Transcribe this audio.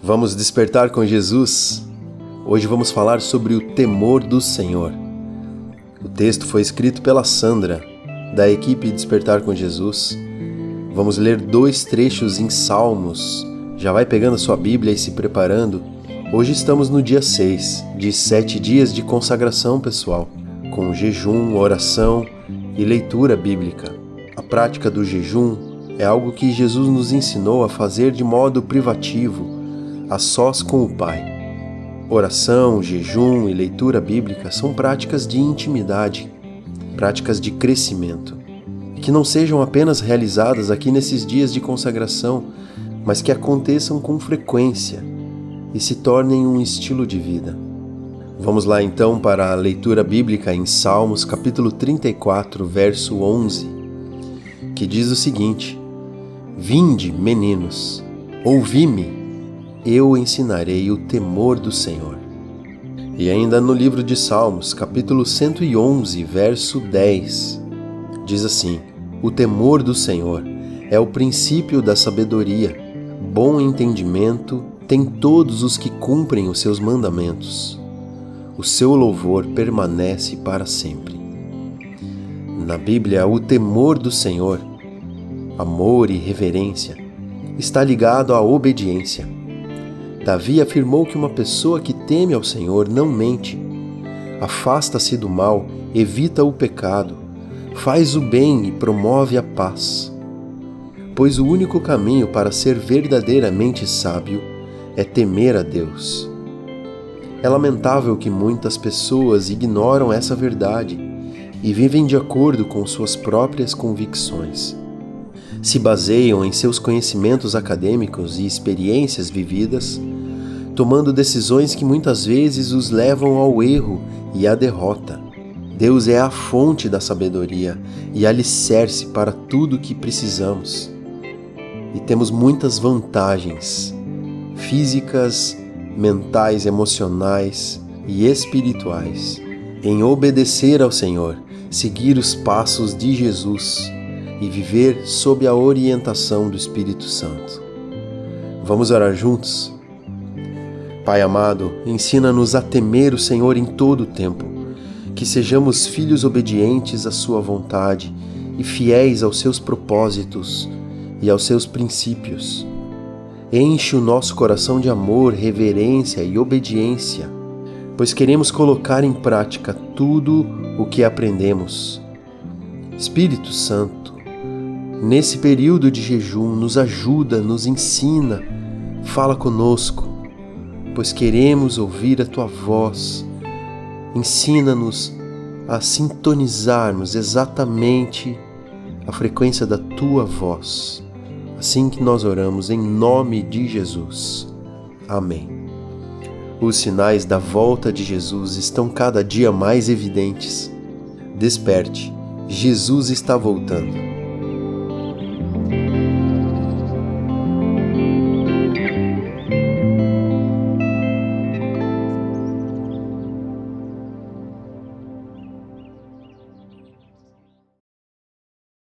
Vamos despertar com Jesus? Hoje vamos falar sobre o temor do Senhor. O texto foi escrito pela Sandra, da equipe Despertar com Jesus. Vamos ler dois trechos em Salmos. Já vai pegando sua Bíblia e se preparando. Hoje estamos no dia 6 de sete dias de consagração pessoal, com jejum, oração e leitura bíblica. A prática do jejum é algo que Jesus nos ensinou a fazer de modo privativo a sós com o Pai. Oração, jejum e leitura bíblica são práticas de intimidade, práticas de crescimento, que não sejam apenas realizadas aqui nesses dias de consagração, mas que aconteçam com frequência e se tornem um estilo de vida. Vamos lá então para a leitura bíblica em Salmos capítulo 34, verso 11, que diz o seguinte: Vinde, meninos, ouvi-me eu ensinarei o temor do Senhor. E ainda no livro de Salmos, capítulo 111, verso 10, diz assim: O temor do Senhor é o princípio da sabedoria. Bom entendimento tem todos os que cumprem os seus mandamentos. O seu louvor permanece para sempre. Na Bíblia, o temor do Senhor, amor e reverência, está ligado à obediência. Davi afirmou que uma pessoa que teme ao Senhor não mente, afasta-se do mal, evita o pecado, faz o bem e promove a paz. Pois o único caminho para ser verdadeiramente sábio é temer a Deus. É lamentável que muitas pessoas ignoram essa verdade e vivem de acordo com suas próprias convicções. Se baseiam em seus conhecimentos acadêmicos e experiências vividas tomando decisões que muitas vezes os levam ao erro e à derrota. Deus é a fonte da sabedoria e alicerce para tudo o que precisamos. E temos muitas vantagens físicas, mentais, emocionais e espirituais em obedecer ao Senhor, seguir os passos de Jesus e viver sob a orientação do Espírito Santo. Vamos orar juntos? Pai amado, ensina-nos a temer o Senhor em todo o tempo, que sejamos filhos obedientes à Sua vontade e fiéis aos seus propósitos e aos seus princípios. Enche o nosso coração de amor, reverência e obediência, pois queremos colocar em prática tudo o que aprendemos. Espírito Santo, nesse período de jejum, nos ajuda, nos ensina, fala conosco pois queremos ouvir a tua voz. Ensina-nos a sintonizarmos exatamente a frequência da tua voz. Assim que nós oramos em nome de Jesus. Amém. Os sinais da volta de Jesus estão cada dia mais evidentes. Desperte, Jesus está voltando.